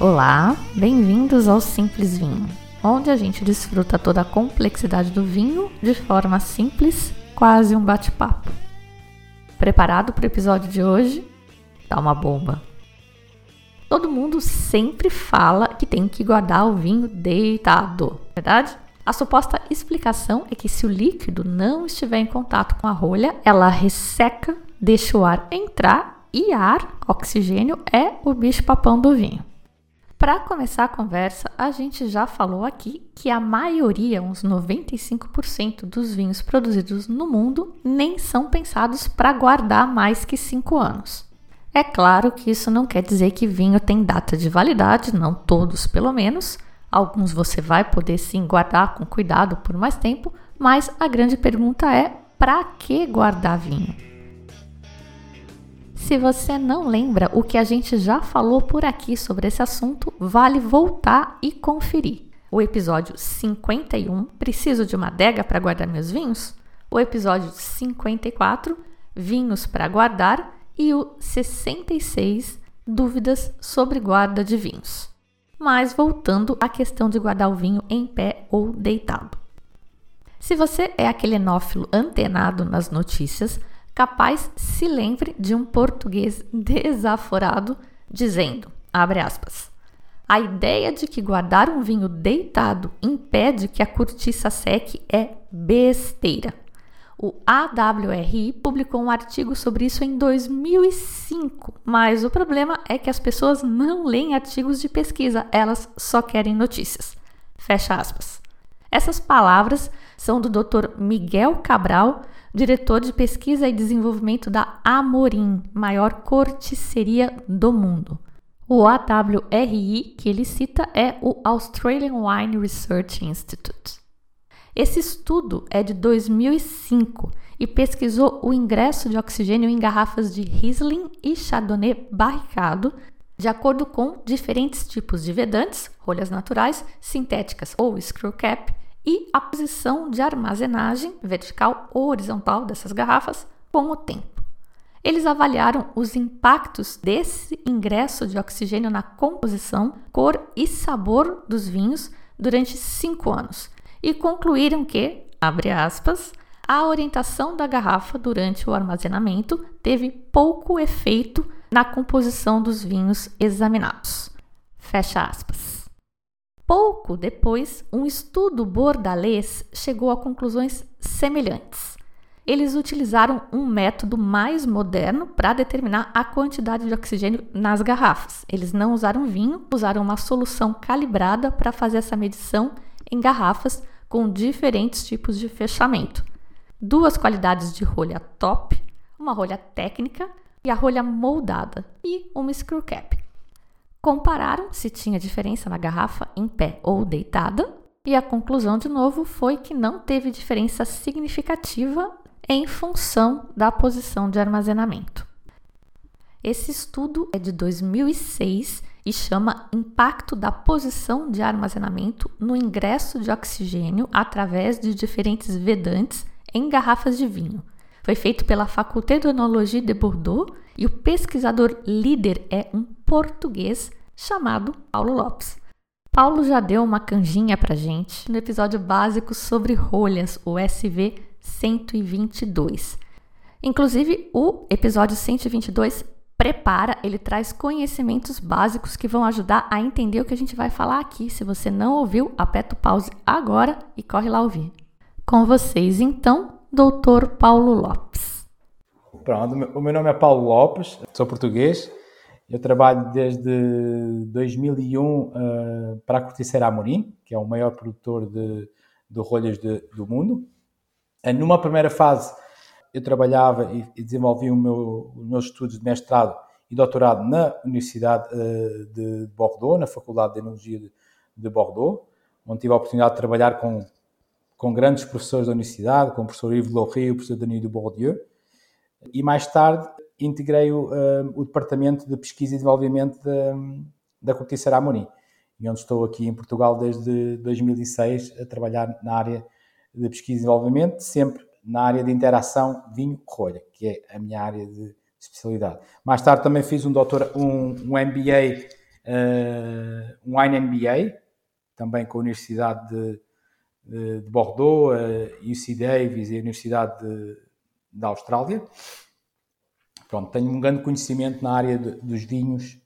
Olá, bem-vindos ao Simples Vinho, onde a gente desfruta toda a complexidade do vinho de forma simples, quase um bate-papo. Preparado para o episódio de hoje? Dá uma bomba! Todo mundo sempre fala que tem que guardar o vinho deitado, verdade? A suposta explicação é que se o líquido não estiver em contato com a rolha, ela resseca, deixa o ar entrar e ar, oxigênio, é o bicho-papão do vinho. Para começar a conversa, a gente já falou aqui que a maioria, uns 95% dos vinhos produzidos no mundo, nem são pensados para guardar mais que 5 anos. É claro que isso não quer dizer que vinho tem data de validade, não todos pelo menos. Alguns você vai poder sim guardar com cuidado por mais tempo, mas a grande pergunta é: para que guardar vinho? Se você não lembra o que a gente já falou por aqui sobre esse assunto, vale voltar e conferir. O episódio 51, Preciso de uma adega para guardar meus vinhos? O episódio 54, Vinhos para guardar? E o 66, Dúvidas sobre guarda de vinhos. Mas voltando à questão de guardar o vinho em pé ou deitado. Se você é aquele enófilo antenado nas notícias, capaz se lembre de um português desaforado dizendo, abre aspas, a ideia de que guardar um vinho deitado impede que a cortiça seque é besteira. O AWRI publicou um artigo sobre isso em 2005, mas o problema é que as pessoas não leem artigos de pesquisa, elas só querem notícias. Fecha aspas. Essas palavras são do Dr. Miguel Cabral, diretor de pesquisa e desenvolvimento da Amorim, maior corticeria do mundo. O AWRI que ele cita é o Australian Wine Research Institute. Esse estudo é de 2005 e pesquisou o ingresso de oxigênio em garrafas de Riesling e Chardonnay barricado, de acordo com diferentes tipos de vedantes, rolhas naturais, sintéticas ou screw cap, e a posição de armazenagem vertical ou horizontal dessas garrafas com o tempo. Eles avaliaram os impactos desse ingresso de oxigênio na composição, cor e sabor dos vinhos durante cinco anos e concluíram que, abre aspas, a orientação da garrafa durante o armazenamento teve pouco efeito na composição dos vinhos examinados. Fecha aspas. Pouco depois, um estudo bordalês chegou a conclusões semelhantes. Eles utilizaram um método mais moderno para determinar a quantidade de oxigênio nas garrafas. Eles não usaram vinho, usaram uma solução calibrada para fazer essa medição em garrafas com diferentes tipos de fechamento. Duas qualidades de rolha top, uma rolha técnica e a rolha moldada e uma screw cap. Compararam se tinha diferença na garrafa em pé ou deitada, e a conclusão, de novo, foi que não teve diferença significativa em função da posição de armazenamento. Esse estudo é de 2006 e chama Impacto da posição de armazenamento no ingresso de oxigênio através de diferentes vedantes em garrafas de vinho. Foi feito pela Faculté d'Onologie de Bordeaux e o pesquisador líder é um português chamado Paulo Lopes. Paulo já deu uma canjinha pra gente no episódio básico sobre rolhas, o SV 122. Inclusive, o episódio 122 prepara, ele traz conhecimentos básicos que vão ajudar a entender o que a gente vai falar aqui. Se você não ouviu, aperta o pause agora e corre lá ouvir. Com vocês, então, Doutor Paulo Lopes. Pronto, o meu nome é Paulo Lopes, sou português, eu trabalho desde 2001 uh, eh, para a Corticeira Amorim, que é o maior produtor de, de rolhas de, do mundo. Uh, numa primeira fase, eu trabalhava e, e desenvolvi meu, os meus estudos de mestrado e doutorado na Universidade de Bordeaux, na Faculdade de Enologia de Bordeaux, onde tive a oportunidade de trabalhar com, com grandes professores da universidade, com o professor Yves Lohry, o professor Denis de Bourdieu, e mais tarde integrei o, uh, o Departamento de Pesquisa e Desenvolvimento da, da Corticeira Amorim, e onde estou aqui em Portugal desde 2006 a trabalhar na área de pesquisa e desenvolvimento, sempre na área de interação vinho-rolha, que é a minha área de especialidade. Mais tarde também fiz um, doutor, um, um MBA, uh, um Wine MBA, também com a Universidade de, de, de Bordeaux, a UC Davis e a Universidade de, da Austrália. Pronto, tenho um grande conhecimento na área de, dos vinhos,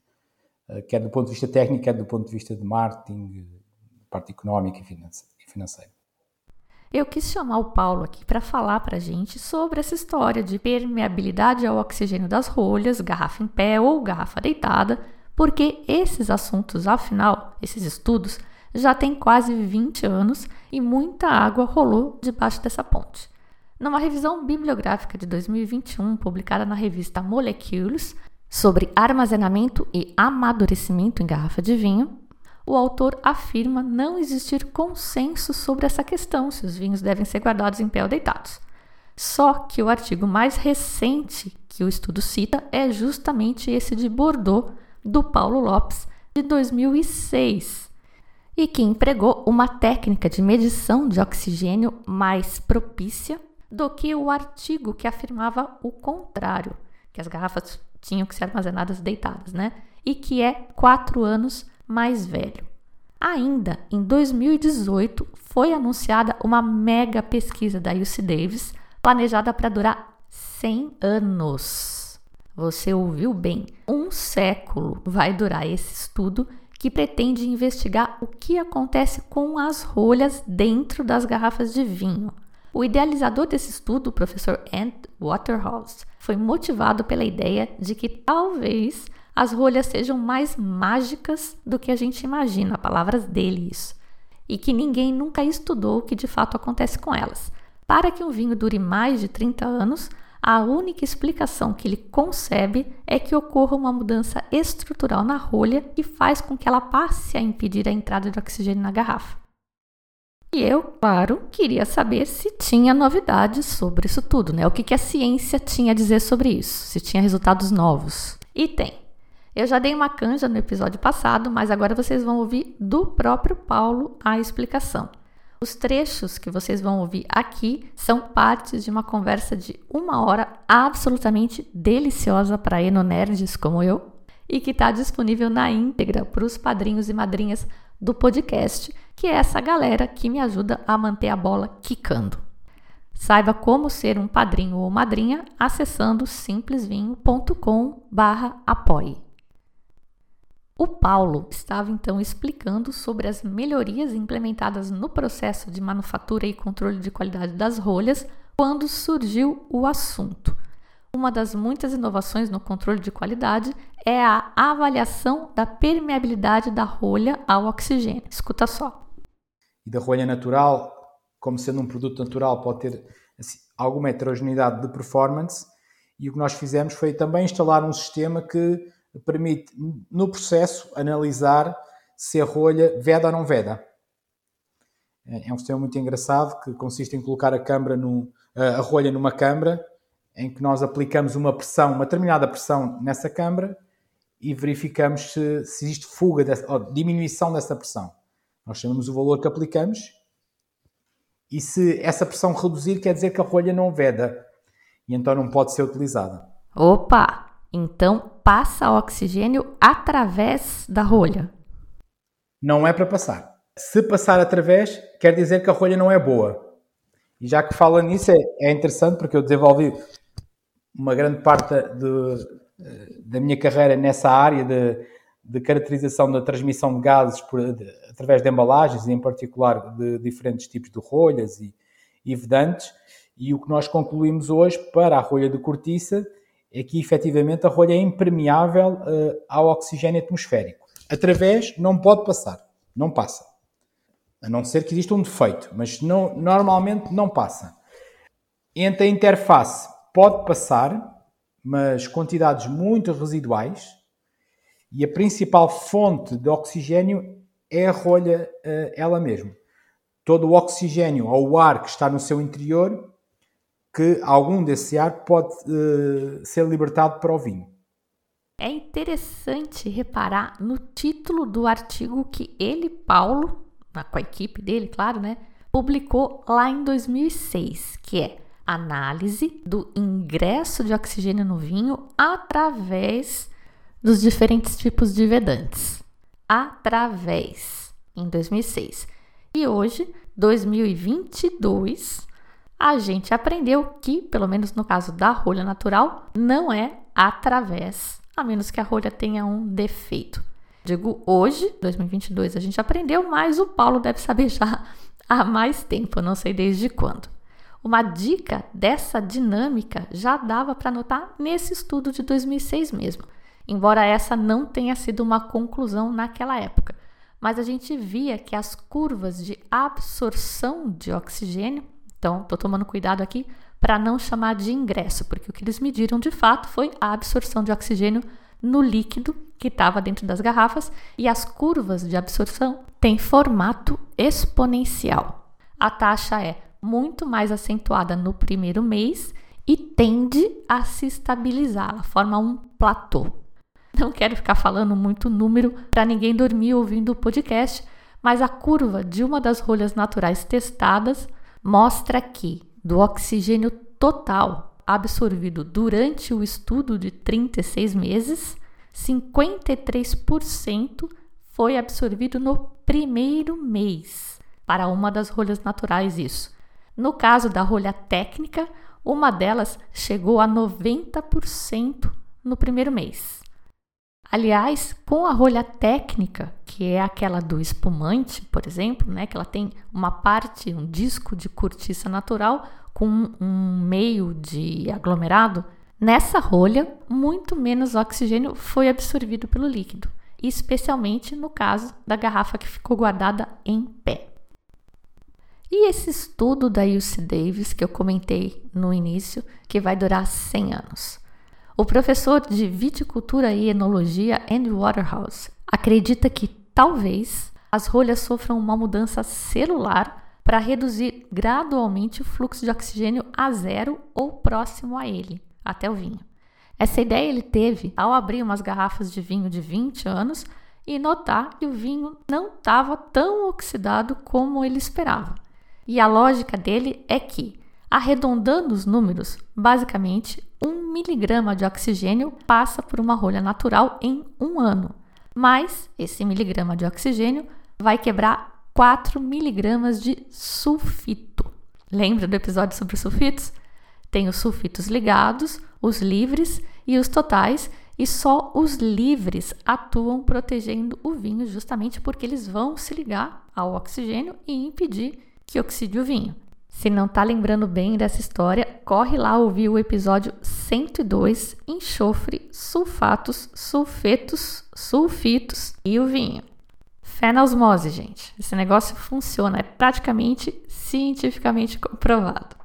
uh, quer do ponto de vista técnico, quer do ponto de vista de marketing, parte económica e financeira. Eu quis chamar o Paulo aqui para falar para a gente sobre essa história de permeabilidade ao oxigênio das rolhas, garrafa em pé ou garrafa deitada, porque esses assuntos, afinal, esses estudos, já têm quase 20 anos e muita água rolou debaixo dessa ponte. Numa revisão bibliográfica de 2021, publicada na revista Molecules, sobre armazenamento e amadurecimento em garrafa de vinho, o autor afirma não existir consenso sobre essa questão, se os vinhos devem ser guardados em pé ou deitados. Só que o artigo mais recente que o estudo cita é justamente esse de Bordeaux, do Paulo Lopes, de 2006, e que empregou uma técnica de medição de oxigênio mais propícia do que o artigo que afirmava o contrário, que as garrafas tinham que ser armazenadas deitadas, né? E que é quatro anos mais velho. Ainda em 2018 foi anunciada uma mega pesquisa da UC Davis, planejada para durar 100 anos. Você ouviu bem? Um século vai durar esse estudo que pretende investigar o que acontece com as rolhas dentro das garrafas de vinho. O idealizador desse estudo, o professor Ant Waterhouse, foi motivado pela ideia de que talvez as rolhas sejam mais mágicas do que a gente imagina, palavras dele isso, e que ninguém nunca estudou o que de fato acontece com elas. Para que um vinho dure mais de 30 anos, a única explicação que ele concebe é que ocorra uma mudança estrutural na rolha que faz com que ela passe a impedir a entrada de oxigênio na garrafa. E eu, claro, queria saber se tinha novidades sobre isso tudo, né? O que, que a ciência tinha a dizer sobre isso, se tinha resultados novos. E tem. Eu já dei uma canja no episódio passado, mas agora vocês vão ouvir do próprio Paulo a explicação. Os trechos que vocês vão ouvir aqui são partes de uma conversa de uma hora absolutamente deliciosa para enonerds como eu e que está disponível na íntegra para os padrinhos e madrinhas do podcast, que é essa galera que me ajuda a manter a bola quicando. Saiba como ser um padrinho ou madrinha acessando simplesvinho.com/apoie. O Paulo estava então explicando sobre as melhorias implementadas no processo de manufatura e controle de qualidade das rolhas quando surgiu o assunto. Uma das muitas inovações no controle de qualidade é a avaliação da permeabilidade da rolha ao oxigênio. Escuta só. E da rolha natural, como sendo um produto natural, pode ter assim, alguma heterogeneidade de performance. E o que nós fizemos foi também instalar um sistema que permite, no processo, analisar se a rolha veda ou não veda. É, é um sistema muito engraçado que consiste em colocar a, câmara no, a rolha numa câmara em que nós aplicamos uma pressão, uma determinada pressão nessa câmara e verificamos se, se existe fuga dessa, ou diminuição dessa pressão. Nós chamamos o valor que aplicamos e se essa pressão reduzir, quer dizer que a rolha não veda e então não pode ser utilizada. Opa! Então passa oxigênio através da rolha. Não é para passar. Se passar através, quer dizer que a rolha não é boa. E já que fala nisso, é, é interessante porque eu desenvolvi uma grande parte de, da minha carreira nessa área de, de caracterização da transmissão de gases por, de, através de embalagens, e em particular de diferentes tipos de rolhas e, e vedantes. E o que nós concluímos hoje para a rolha de cortiça é que efetivamente a rolha é impermeável uh, ao oxigênio atmosférico. Através não pode passar, não passa. A não ser que exista um defeito, mas não, normalmente não passa. Entre a interface pode passar, mas quantidades muito residuais, e a principal fonte de oxigênio é a rolha uh, ela mesma. Todo o oxigênio ou o ar que está no seu interior, que algum desse ar pode uh, ser libertado para o vinho. É interessante reparar no título do artigo que ele, Paulo, com a equipe dele, claro, né, publicou lá em 2006, que é Análise do ingresso de oxigênio no vinho através dos diferentes tipos de vedantes. Através, em 2006. E hoje, 2022, a gente aprendeu que, pelo menos no caso da rolha natural, não é através a menos que a rolha tenha um defeito. Digo hoje, 2022, a gente aprendeu, mas o Paulo deve saber já há mais tempo, não sei desde quando. Uma dica dessa dinâmica já dava para notar nesse estudo de 2006 mesmo, embora essa não tenha sido uma conclusão naquela época. Mas a gente via que as curvas de absorção de oxigênio, então estou tomando cuidado aqui para não chamar de ingresso, porque o que eles mediram de fato foi a absorção de oxigênio no líquido que estava dentro das garrafas e as curvas de absorção têm formato exponencial. A taxa é muito mais acentuada no primeiro mês e tende a se estabilizar, ela forma um platô. Não quero ficar falando muito número para ninguém dormir ouvindo o podcast, mas a curva de uma das rolhas naturais testadas mostra que do oxigênio total absorvido durante o estudo de 36 meses, 53% foi absorvido no primeiro mês. Para uma das rolhas naturais, isso. No caso da rolha técnica, uma delas chegou a 90% no primeiro mês. Aliás, com a rolha técnica, que é aquela do espumante, por exemplo, né, que ela tem uma parte, um disco de cortiça natural com um meio de aglomerado, nessa rolha muito menos oxigênio foi absorvido pelo líquido, especialmente no caso da garrafa que ficou guardada em pé. E esse estudo da UC Davis que eu comentei no início, que vai durar 100 anos. O professor de viticultura e enologia Andrew Waterhouse acredita que talvez as rolhas sofram uma mudança celular para reduzir gradualmente o fluxo de oxigênio a zero ou próximo a ele, até o vinho. Essa ideia ele teve ao abrir umas garrafas de vinho de 20 anos e notar que o vinho não estava tão oxidado como ele esperava. E a lógica dele é que, arredondando os números, basicamente um miligrama de oxigênio passa por uma rolha natural em um ano. Mas esse miligrama de oxigênio vai quebrar 4 miligramas de sulfito. Lembra do episódio sobre sulfitos? Tem os sulfitos ligados, os livres e os totais, e só os livres atuam protegendo o vinho, justamente porque eles vão se ligar ao oxigênio e impedir que oxide o vinho. Se não está lembrando bem dessa história, corre lá ouvir o episódio 102, enxofre, sulfatos, sulfetos, sulfitos e o vinho. Fé na osmose, gente. Esse negócio funciona, é praticamente cientificamente comprovado.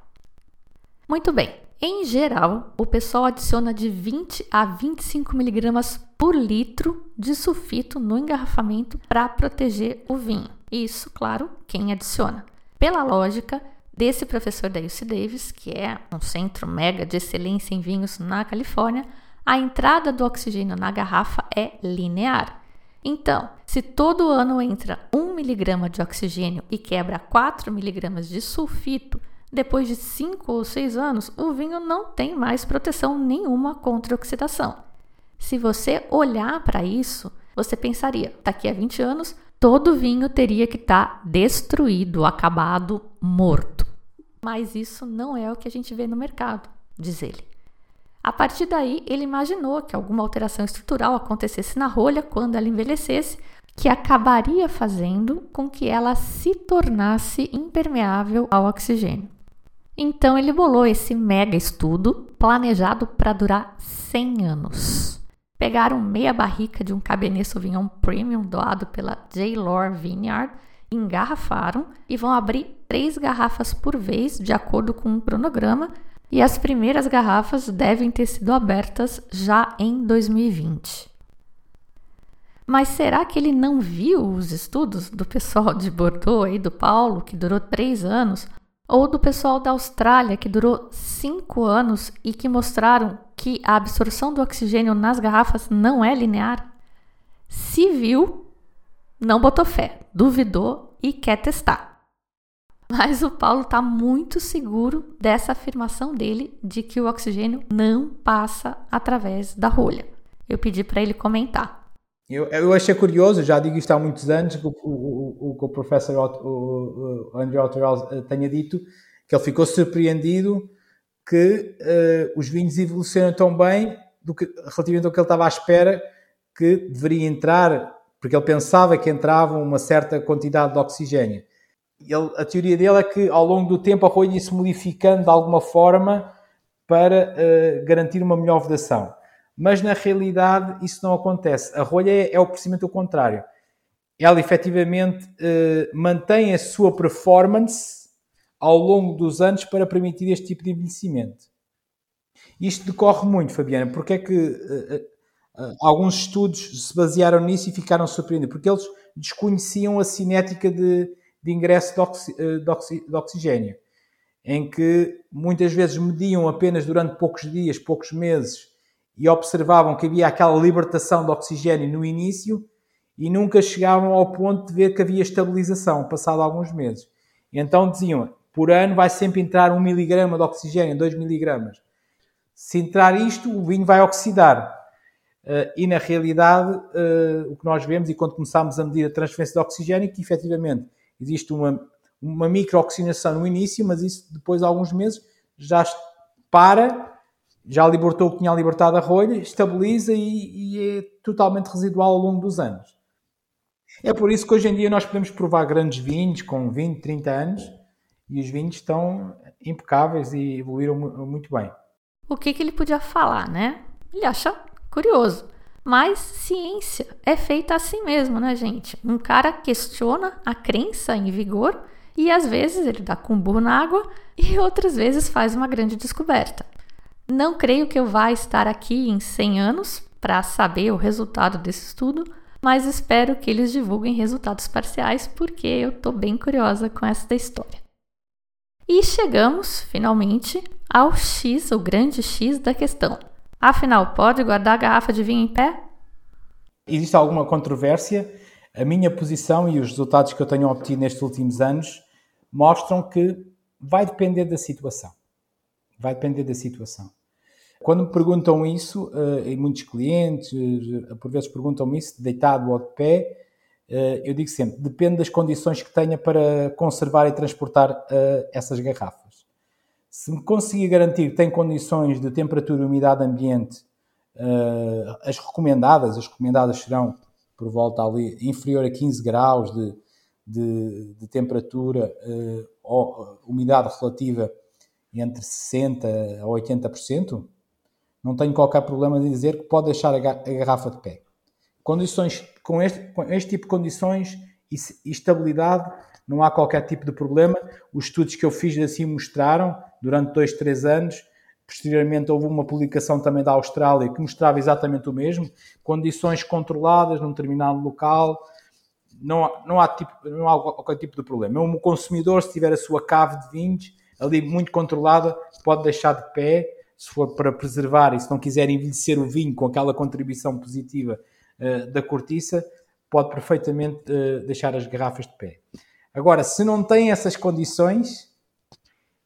Muito bem. Em geral, o pessoal adiciona de 20 a 25 miligramas por litro de sulfito no engarrafamento para proteger o vinho. Isso, claro, quem adiciona. Pela lógica, desse professor da UC Davis, que é um centro mega de excelência em vinhos na Califórnia, a entrada do oxigênio na garrafa é linear. Então, se todo ano entra 1 miligrama de oxigênio e quebra 4 miligramas de sulfito, depois de 5 ou 6 anos, o vinho não tem mais proteção nenhuma contra oxidação. Se você olhar para isso, você pensaria, daqui a 20 anos, todo vinho teria que estar tá destruído, acabado, morto. Mas isso não é o que a gente vê no mercado, diz ele. A partir daí, ele imaginou que alguma alteração estrutural acontecesse na rolha quando ela envelhecesse, que acabaria fazendo com que ela se tornasse impermeável ao oxigênio. Então ele bolou esse mega estudo planejado para durar 100 anos. Pegaram meia barrica de um Cabernet Sauvignon Premium doado pela J. Lore Vineyard engarrafaram e vão abrir três garrafas por vez, de acordo com um cronograma, e as primeiras garrafas devem ter sido abertas já em 2020. Mas será que ele não viu os estudos do pessoal de Bordeaux e do Paulo, que durou três anos, ou do pessoal da Austrália, que durou cinco anos e que mostraram que a absorção do oxigênio nas garrafas não é linear? Se viu, não botou fé, duvidou e quer testar. Mas o Paulo está muito seguro dessa afirmação dele de que o oxigênio não passa através da rolha. Eu pedi para ele comentar. Eu, eu achei curioso, já digo isto há muitos anos, que o, o, o, o professor o, o André Otterell tenha dito que ele ficou surpreendido que uh, os vinhos evolucionam tão bem do que, relativamente ao que ele estava à espera que deveria entrar, porque ele pensava que entrava uma certa quantidade de oxigênio ele, a teoria dele é que ao longo do tempo a rolha ia se modificando de alguma forma para uh, garantir uma melhor vedação. Mas na realidade isso não acontece. A rolha é, é o procedimento ao contrário. Ela efetivamente uh, mantém a sua performance ao longo dos anos para permitir este tipo de envelhecimento. Isto decorre muito, Fabiana, porque é que uh, alguns estudos se basearam nisso e ficaram surpreendidos? Porque eles desconheciam a cinética de, de ingresso de, oxi, eh, de, oxi, de oxigênio, em que muitas vezes mediam apenas durante poucos dias, poucos meses, e observavam que havia aquela libertação de oxigênio no início e nunca chegavam ao ponto de ver que havia estabilização, passado alguns meses. Então diziam, por ano vai sempre entrar um miligrama de oxigênio, dois miligramas. Se entrar isto, o vinho vai oxidar. Uh, e na realidade, uh, o que nós vemos, e quando começámos a medir a transferência de oxigênio, que efetivamente existe uma, uma microoxigenação no início, mas isso depois de alguns meses já para, já libertou o que tinha libertado a rolha, estabiliza e, e é totalmente residual ao longo dos anos. É por isso que hoje em dia nós podemos provar grandes vinhos com 20, 30 anos e os vinhos estão impecáveis e evoluíram muito bem. O que, que ele podia falar, né? Ele acha curioso. Mas ciência é feita assim mesmo, né, gente? Um cara questiona a crença em vigor e às vezes ele dá com burro na água e outras vezes faz uma grande descoberta. Não creio que eu vá estar aqui em 100 anos para saber o resultado desse estudo, mas espero que eles divulguem resultados parciais porque eu estou bem curiosa com essa história. E chegamos, finalmente, ao X, o grande X da questão. Afinal, pode guardar a garrafa de vinho em pé? Existe alguma controvérsia. A minha posição e os resultados que eu tenho obtido nestes últimos anos mostram que vai depender da situação. Vai depender da situação. Quando me perguntam isso, eh, e muitos clientes, eh, por vezes perguntam-me isso, deitado ou de pé, eh, eu digo sempre, depende das condições que tenha para conservar e transportar essas garrafas. Se me conseguir garantir que tem condições de temperatura e umidade ambiente, uh, as recomendadas, as recomendadas serão por volta ali inferior a 15 graus de, de, de temperatura, uh, ou umidade relativa entre 60% a 80%, não tenho qualquer problema de dizer que pode deixar a garrafa de pé. Condições, com, este, com este tipo de condições e estabilidade, não há qualquer tipo de problema. Os estudos que eu fiz assim mostraram durante dois, três anos. Posteriormente houve uma publicação também da Austrália que mostrava exatamente o mesmo. Condições controladas num determinado local. Não há, não há, tipo, não há qualquer tipo de problema. Um consumidor, se tiver a sua cave de vinhos ali muito controlada, pode deixar de pé, se for para preservar e se não quiser envelhecer o vinho com aquela contribuição positiva uh, da cortiça, pode perfeitamente uh, deixar as garrafas de pé. Agora, se não tem essas condições,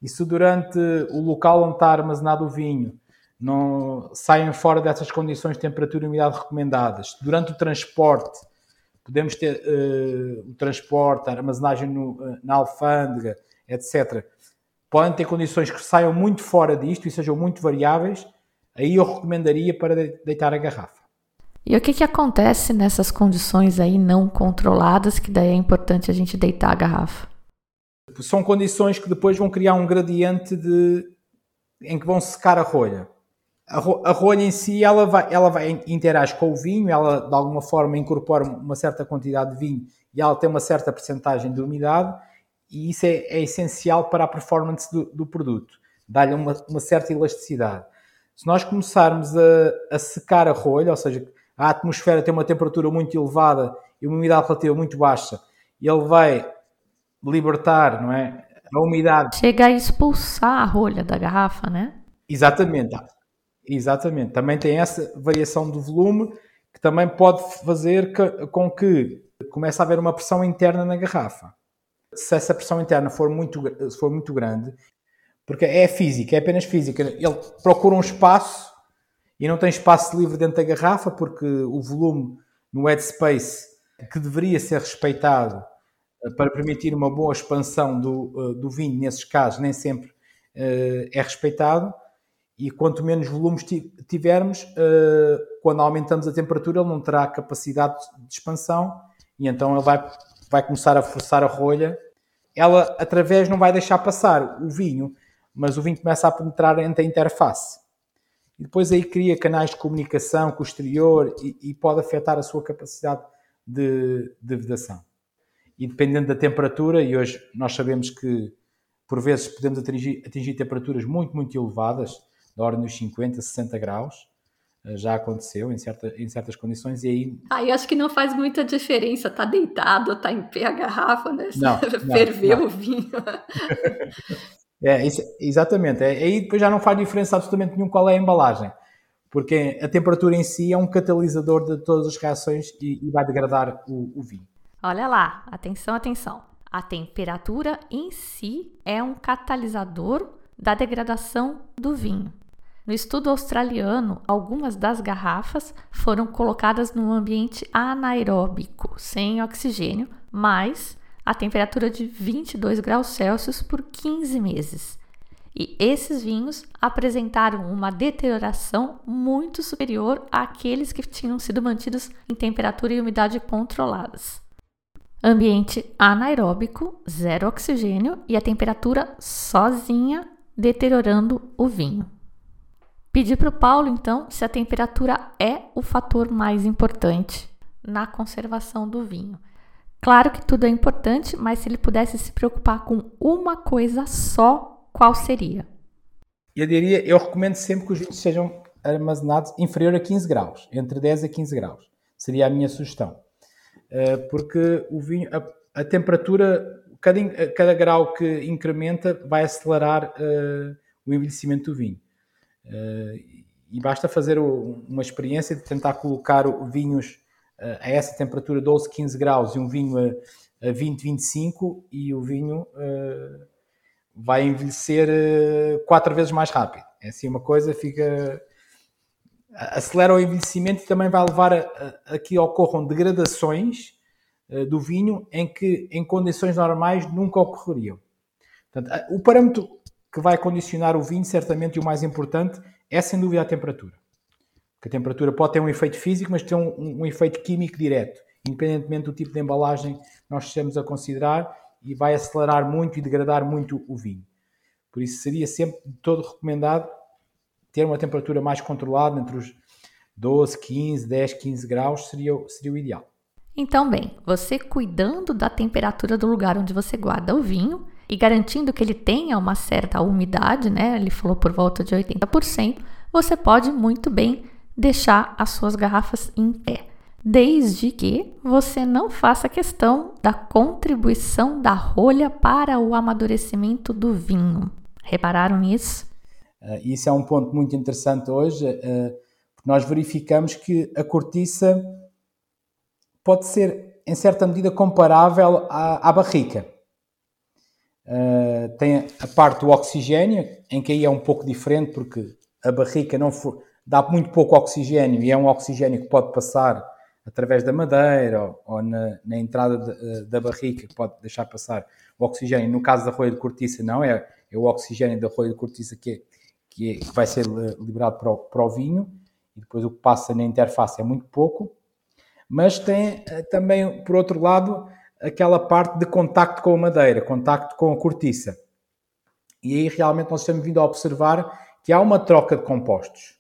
e se durante o local onde está armazenado o vinho não saem fora dessas condições de temperatura e umidade recomendadas, durante o transporte, podemos ter uh, o transporte, a armazenagem no, uh, na alfândega, etc. Podem ter condições que saiam muito fora disto e sejam muito variáveis, aí eu recomendaria para deitar a garrafa. E o que, que acontece nessas condições aí não controladas que daí é importante a gente deitar a garrafa? São condições que depois vão criar um gradiente de em que vão secar a rolha. A, ro a rolha em si, ela vai, ela vai interagir com o vinho, ela de alguma forma incorpora uma certa quantidade de vinho e ela tem uma certa percentagem de umidade e isso é, é essencial para a performance do, do produto. dá-lhe uma, uma, certa elasticidade. Se nós começarmos a, a, secar a rolha, ou seja, a atmosfera tem uma temperatura muito elevada e uma umidade relativa muito baixa, ele vai libertar, não é? A umidade. Chega a expulsar a rolha da garrafa, né? Exatamente. Exatamente. Também tem essa variação do volume que também pode fazer com que comece a haver uma pressão interna na garrafa. Se essa pressão interna for muito, for muito grande, porque é física, é apenas física, ele procura um espaço e não tem espaço livre dentro da garrafa porque o volume no headspace que deveria ser respeitado para permitir uma boa expansão do, eh, do vinho, nesses casos, nem sempre uh, é respeitado. E quanto menos volumes tivermos, quando aumentamos a temperatura, ele não terá capacidade de expansão e então ele vai, vai começar a forçar a rolha. Ela, através, não vai deixar passar o vinho, mas o vinho começa a penetrar entre a interface. E depois aí cria canais de comunicação com o exterior e, e pode afetar a sua capacidade de, de vedação. E dependendo da temperatura, e hoje nós sabemos que por vezes podemos atingir, atingir temperaturas muito, muito elevadas, da ordem dos 50, 60 graus, eh, já aconteceu em, certa, em certas condições e aí... Aí acho que não faz muita diferença, tá deitado, tá em pé a garrafa, né? Não, Ferver o vinho. é, isso, exatamente, é, aí depois já não faz diferença absolutamente nenhum qual é a embalagem, porque a temperatura em si é um catalisador de todas as reações e, e vai degradar o, o vinho. Olha lá, atenção, atenção. A temperatura em si é um catalisador da degradação do vinho. No estudo australiano, algumas das garrafas foram colocadas num ambiente anaeróbico, sem oxigênio, mas a temperatura de 22 graus Celsius por 15 meses. E esses vinhos apresentaram uma deterioração muito superior àqueles que tinham sido mantidos em temperatura e umidade controladas. Ambiente anaeróbico, zero oxigênio e a temperatura sozinha deteriorando o vinho. Pedir para o Paulo, então, se a temperatura é o fator mais importante na conservação do vinho. Claro que tudo é importante, mas se ele pudesse se preocupar com uma coisa só, qual seria? Eu diria, eu recomendo sempre que os vinhos sejam armazenados inferior a 15 graus, entre 10 a 15 graus. Seria a minha sugestão. Eh, porque o vinho, a, a temperatura, cada, cada, grau que incrementa vai acelerar uh, o envelhecimento do vinho. E basta fazer uma experiência de tentar colocar vinhos a essa temperatura 12, 15 graus e um vinho a, a 20, 25 e o vinho vai envelhecer quatro vezes mais rápido. É assim uma coisa, fica acelera o envelhecimento e também vai levar a, a, que ocorram degradações uh, do vinho em que em condições normais nunca ocorreriam. Portanto, o parâmetro que vai condicionar o vinho, certamente, e o mais importante, é sem dúvida a temperatura. Porque a temperatura pode ter um efeito físico, mas tem um, um, um efeito químico direto, independentemente do tipo de embalagem que nós estejamos a considerar, e vai acelerar muito e degradar muito o vinho. Por isso, seria sempre todo recomendado ter uma temperatura mais controlada, entre os 12, 15, 10, 15 graus, seria, seria o ideal. Então, bem, você cuidando da temperatura do lugar onde você guarda o vinho e garantindo que ele tenha uma certa umidade, né? Ele falou por volta de 80%, você pode muito bem deixar as suas garrafas em pé, desde que você não faça questão da contribuição da rolha para o amadurecimento do vinho. Repararam nisso? Uh, isso é um ponto muito interessante hoje, uh, porque nós verificamos que a cortiça pode ser, em certa medida, comparável à, à barrica. Uh, tem a parte do oxigênio, em que aí é um pouco diferente, porque a barrica não for, dá muito pouco oxigênio e é um oxigênio que pode passar através da madeira ou, ou na, na, entrada de, da barrica, que pode deixar passar o oxigênio. No caso da rolha de cortiça, não, é, é o oxigênio da rolha de cortiça que é que, é, que vai ser liberado para o, para o, vinho, e depois o que passa na interface é muito pouco, mas tem eh, também, por outro lado, aquela parte de contacto com a madeira, contacto com a cortiça. E aí realmente nós estamos vindo a observar que há uma troca de compostos.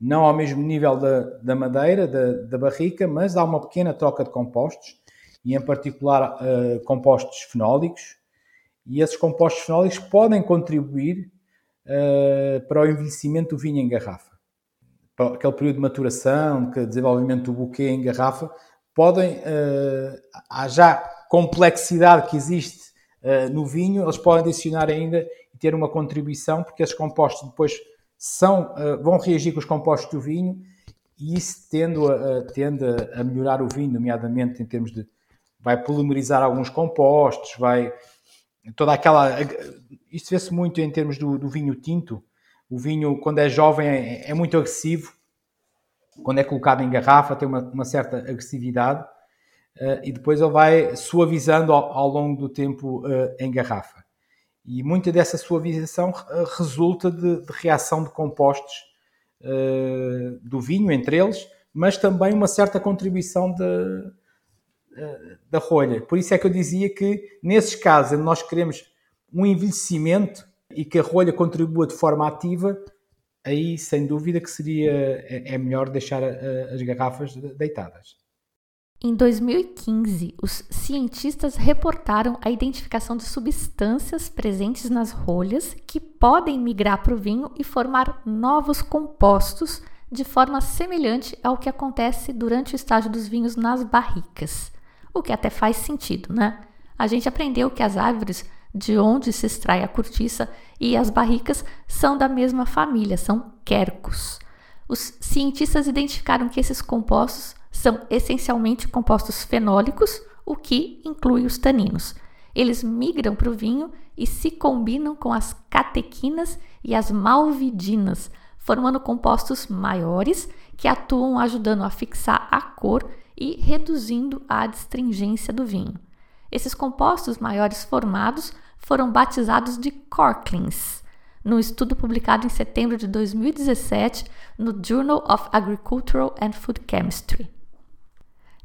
Não ao mesmo nível da, da madeira, da, da barrica, mas há uma pequena troca de compostos, e em particular uh, compostos fenólicos, e esses compostos fenólicos podem contribuir uh, para o envelhecimento do vinho em garrafa. Para aquele período de maturação, de desenvolvimento do buquê em garrafa, podem, uh, há já complexidade que existe uh, no vinho, eles podem adicionar ainda e ter uma contribuição, porque esses compostos depois são, uh, vão reagir com os compostos do vinho e isso tende a, tende a melhorar o vinho, nomeadamente em termos de vai polimerizar alguns compostos, vai toda aquela. Isto vê-se muito em termos do, do, vinho tinto. O vinho, quando é jovem, é, é, muito agressivo. Quando é colocado em garrafa, tem uma, uma certa agressividade. Uh, e depois ele vai suavizando ao, ao longo do tempo uh, em garrafa. E muita dessa suavização uh, resulta de, de, reação de compostos do vinho, entre eles, mas também uma certa contribuição de, da rolha. Por isso é que eu dizia que, nesses casos, nós queremos um envelhecimento e que a rolha contribua de forma ativa, aí sem dúvida que seria é, é melhor deixar as garrafas deitadas. Em 2015, os cientistas reportaram a identificação de substâncias presentes nas rolhas que podem migrar para o vinho e formar novos compostos de forma semelhante ao que acontece durante o estágio dos vinhos nas barricas o que até faz sentido, né? A gente aprendeu que as árvores de onde se extrai a cortiça e as barricas são da mesma família, são quercus. Os cientistas identificaram que esses compostos são essencialmente compostos fenólicos, o que inclui os taninos. Eles migram para o vinho e se combinam com as catequinas e as malvidinas, formando compostos maiores que atuam ajudando a fixar a cor e reduzindo a adstringência do vinho. Esses compostos maiores formados foram batizados de corklins, no estudo publicado em setembro de 2017 no Journal of Agricultural and Food Chemistry.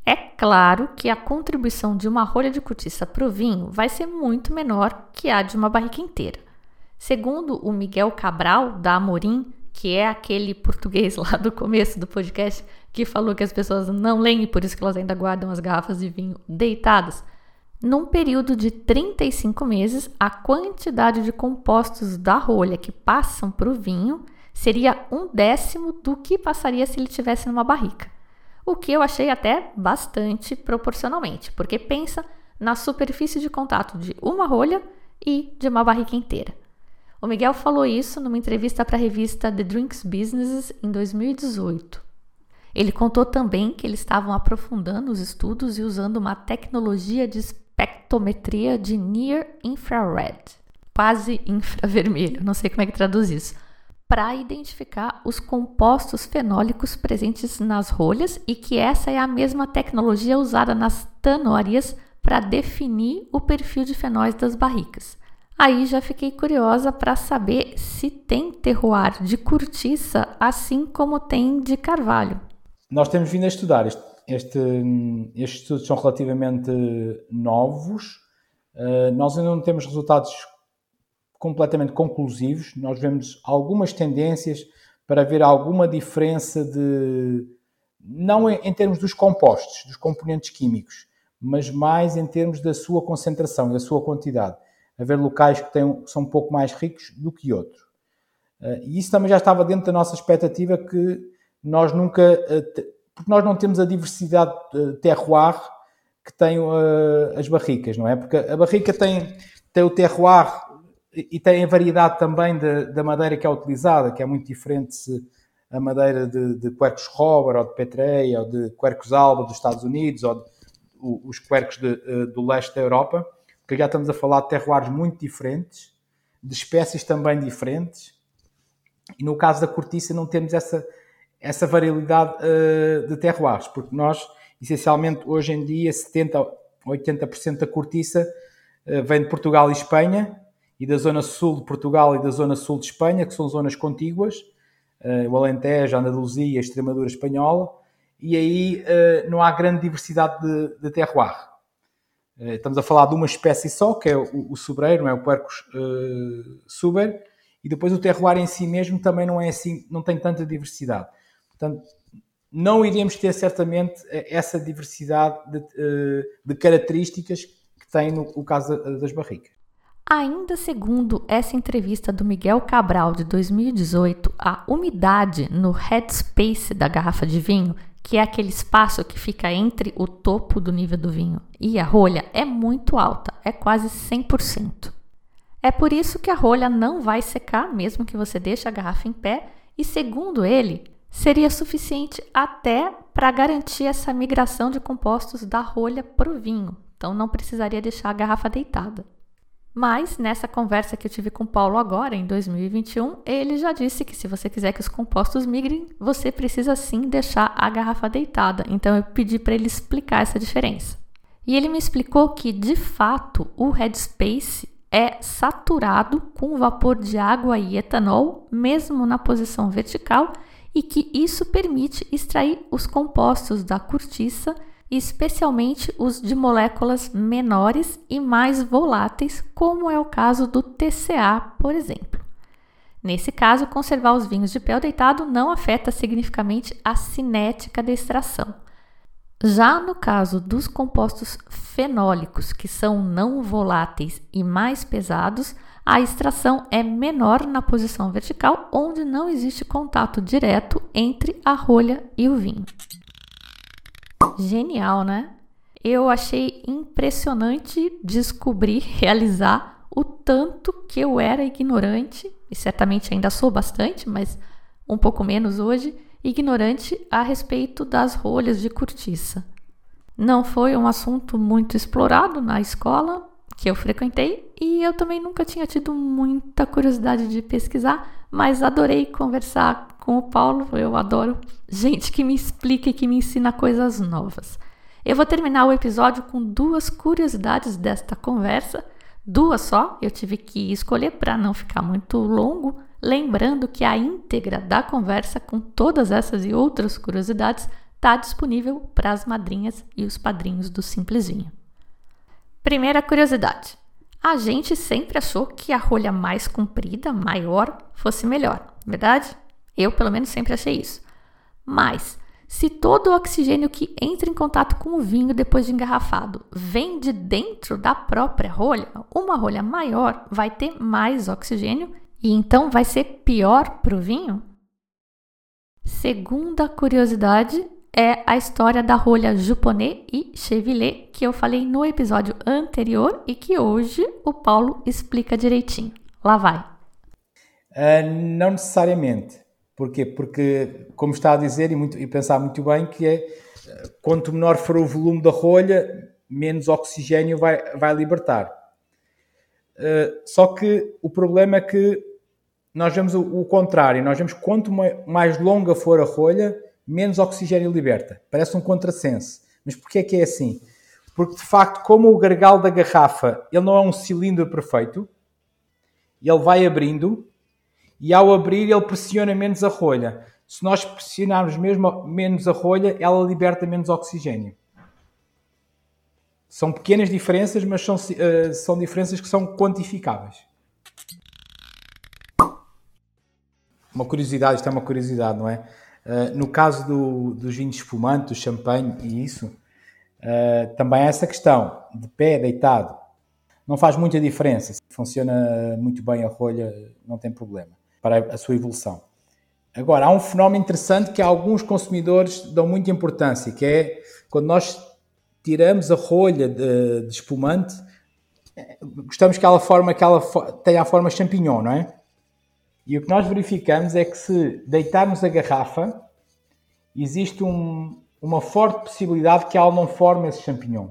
É claro que a contribuição de uma rolha de cortiça para o vinho vai ser muito menor que a de uma barrica inteira. Segundo o Miguel Cabral, da Amorim, que é aquele português lá do começo do podcast que falou que as pessoas não leem e por isso que elas ainda guardam as garrafas de vinho deitadas. Num período de 35 meses, a quantidade de compostos da rolha que passam para o vinho seria um décimo do que passaria se ele tivesse numa barrica. O que eu achei até bastante proporcionalmente, porque pensa na superfície de contato de uma rolha e de uma barrica inteira. O Miguel falou isso numa entrevista para a revista The Drinks Business em 2018. Ele contou também que eles estavam aprofundando os estudos e usando uma tecnologia de espectrometria de Near Infrared, quase infravermelho, não sei como é que traduz isso, para identificar os compostos fenólicos presentes nas rolhas e que essa é a mesma tecnologia usada nas tanórias para definir o perfil de fenóis das barricas. Aí já fiquei curiosa para saber se tem terroir de cortiça assim como tem de carvalho. Nós temos vindo a estudar. Este, este, estes estudos são relativamente novos. Uh, nós ainda não temos resultados completamente conclusivos. Nós vemos algumas tendências para ver alguma diferença de não em, em termos dos compostos, dos componentes químicos, mas mais em termos da sua concentração, da sua quantidade haver locais que têm, são um pouco mais ricos do que outros. Uh, e isso também já estava dentro da nossa expectativa que nós nunca, uh, porque nós não temos a diversidade de terroir que têm uh, as barricas, não é? Porque a barrica tem, tem o terroir e tem a variedade também da madeira que é utilizada, que é muito diferente se a madeira de, de Quercus robber, ou de Petreia, ou de Quercus alba dos Estados Unidos, ou de, os Quercus de, do leste da Europa que já estamos a falar de terroirs muito diferentes, de espécies também diferentes, e no caso da cortiça não temos essa, essa variabilidade uh, de terroirs, porque nós, essencialmente, hoje em dia, 70% 80% da cortiça uh, vem de Portugal e Espanha, e da zona sul de Portugal e da zona sul de Espanha, que são zonas contíguas, uh, o Alentejo, a Andaluzia, a Extremadura espanhola, e aí não há grande diversidade de, de terroir. Eh, estamos a falar de uma espécie só, que é o, o sobreiro, não é? o Quercus uh, suber, e depois o terroir em si mesmo também não é assim, não tem tanta diversidade. Portanto, não iríamos ter certamente essa diversidade de, uh, de características que tem no, no caso das barricas. Ainda segundo essa entrevista do Miguel Cabral de 2018, a umidade no headspace da garrafa de vinho, que é aquele espaço que fica entre o topo do nível do vinho e a rolha, é muito alta, é quase 100%. É por isso que a rolha não vai secar mesmo que você deixe a garrafa em pé, e segundo ele, seria suficiente até para garantir essa migração de compostos da rolha para o vinho. Então não precisaria deixar a garrafa deitada. Mas nessa conversa que eu tive com o Paulo agora, em 2021, ele já disse que se você quiser que os compostos migrem, você precisa sim deixar a garrafa deitada. Então eu pedi para ele explicar essa diferença. E ele me explicou que, de fato, o headspace é saturado com vapor de água e etanol, mesmo na posição vertical, e que isso permite extrair os compostos da cortiça especialmente os de moléculas menores e mais voláteis, como é o caso do TCA, por exemplo. Nesse caso, conservar os vinhos de pé deitado não afeta significativamente a cinética da extração. Já no caso dos compostos fenólicos, que são não voláteis e mais pesados, a extração é menor na posição vertical, onde não existe contato direto entre a rolha e o vinho. Genial, né? Eu achei impressionante descobrir, realizar o tanto que eu era ignorante, e certamente ainda sou bastante, mas um pouco menos hoje, ignorante a respeito das rolhas de cortiça. Não foi um assunto muito explorado na escola que eu frequentei e eu também nunca tinha tido muita curiosidade de pesquisar, mas adorei conversar com o Paulo. Eu adoro gente que me explica e que me ensina coisas novas. Eu vou terminar o episódio com duas curiosidades desta conversa, duas só, eu tive que escolher para não ficar muito longo, lembrando que a íntegra da conversa com todas essas e outras curiosidades está disponível para as madrinhas e os padrinhos do Simplesinho. Primeira curiosidade: a gente sempre achou que a rolha mais comprida, maior, fosse melhor, verdade? Eu, pelo menos, sempre achei isso. Mas, se todo o oxigênio que entra em contato com o vinho depois de engarrafado vem de dentro da própria rolha, uma rolha maior vai ter mais oxigênio e então vai ser pior para o vinho? Segunda curiosidade é a história da rolha Juponet e Chevillet, que eu falei no episódio anterior e que hoje o Paulo explica direitinho. Lá vai. Uh, não necessariamente. Porquê? Porque, como está a dizer, e, muito, e pensar muito bem, que é quanto menor for o volume da rolha, menos oxigênio vai, vai libertar. Uh, só que o problema é que nós vemos o, o contrário. Nós vemos quanto mais longa for a rolha, menos oxigênio liberta. Parece um contrassenso. Mas porquê é que é assim? Porque, de facto, como o gargalo da garrafa ele não é um cilindro perfeito, ele vai abrindo e ao abrir ele pressiona menos a rolha. Se nós pressionarmos mesmo menos a rolha, ela liberta menos oxigênio. São pequenas diferenças, mas são, uh, são diferenças que são quantificáveis. Uma curiosidade, isto é uma curiosidade, não é? Uh, no caso do, dos vinhos espumantes, do champanhe e isso, uh, também há essa questão de pé, deitado. Não faz muita diferença. Funciona muito bem a rolha, não tem problema para a sua evolução. Agora, há um fenómeno interessante que alguns consumidores dão muita importância, que é quando nós tiramos a rolha de, de espumante, gostamos que ela, forma, que ela tenha a forma champignon, não é? E o que nós verificamos é que se deitarmos a garrafa, existe um, uma forte possibilidade que ela não forme esse champignon.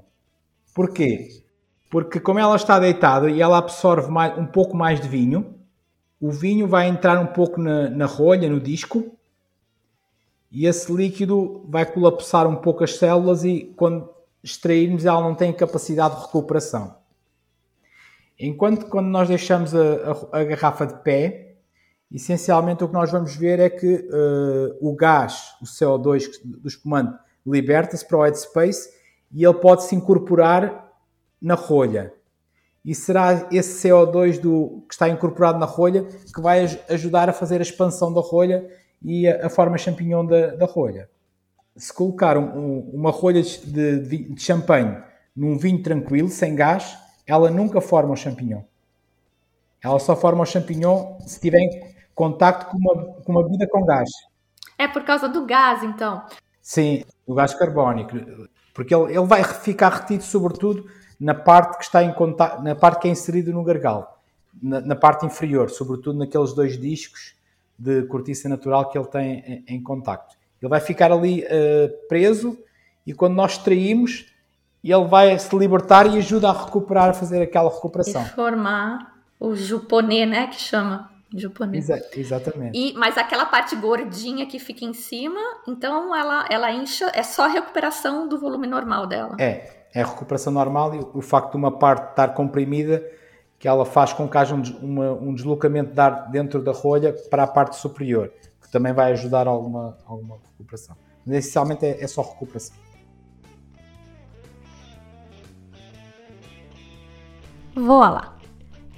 Porquê? Porque como ela está deitada e ela absorve mais, um pouco mais de vinho, o vinho vai entrar um pouco na, na rolha, no disco, e esse líquido vai colapsar um pouco as células e quando extrairmos ela não tem capacidade de recuperação. Enquanto quando nós deixamos a, a, a garrafa de pé, essencialmente o que nós vamos ver é que uh, o gás, o CO2 do espumante, liberta-se para o headspace e ele pode se incorporar na rolha e será esse CO2 do, que está incorporado na rolha que vai ajudar a fazer a expansão da rolha e a, a forma champignon da, da rolha. Se colocar um, uma rolha de, de, de champanhe num vinho tranquilo, sem gás, ela nunca forma o champignon. Ela só forma o champignon se tiver contacto com uma, com uma bebida com gás. É por causa do gás, então? Sim, o gás carbónico. Porque ele, ele vai ficar retido, sobretudo, na parte que está em contato, na parte que é inserido no gargalo, na, na, parte inferior, sobretudo naqueles dois discos de cortiça natural que ele tem em, em contacto. Ele vai ficar ali uh, preso e quando nós extraímos, ele vai se libertar e ajuda a recuperar, a fazer aquela recuperação. E formar o juponê, né, que chama. Juponê. Exa exatamente. E, mas aquela parte gordinha que fica em cima, então ela, ela incha, é só a recuperação do volume normal dela. É, é a recuperação normal e o facto de uma parte estar comprimida, que ela faz com que haja um, uma, um deslocamento de ar dentro da rolha para a parte superior, que também vai ajudar a alguma, alguma recuperação. Mas essencialmente é, é só recuperação. Voa lá!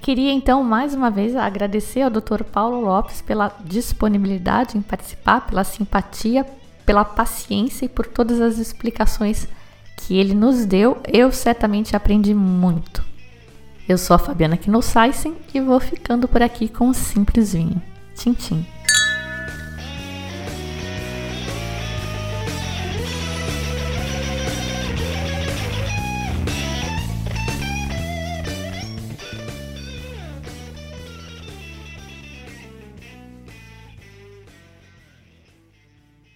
Queria então mais uma vez agradecer ao Dr. Paulo Lopes pela disponibilidade em participar, pela simpatia, pela paciência e por todas as explicações que ele nos deu. Eu certamente aprendi muito. Eu sou a Fabiana Knossaisen e vou ficando por aqui com um simples vinho. Tchim, tchim.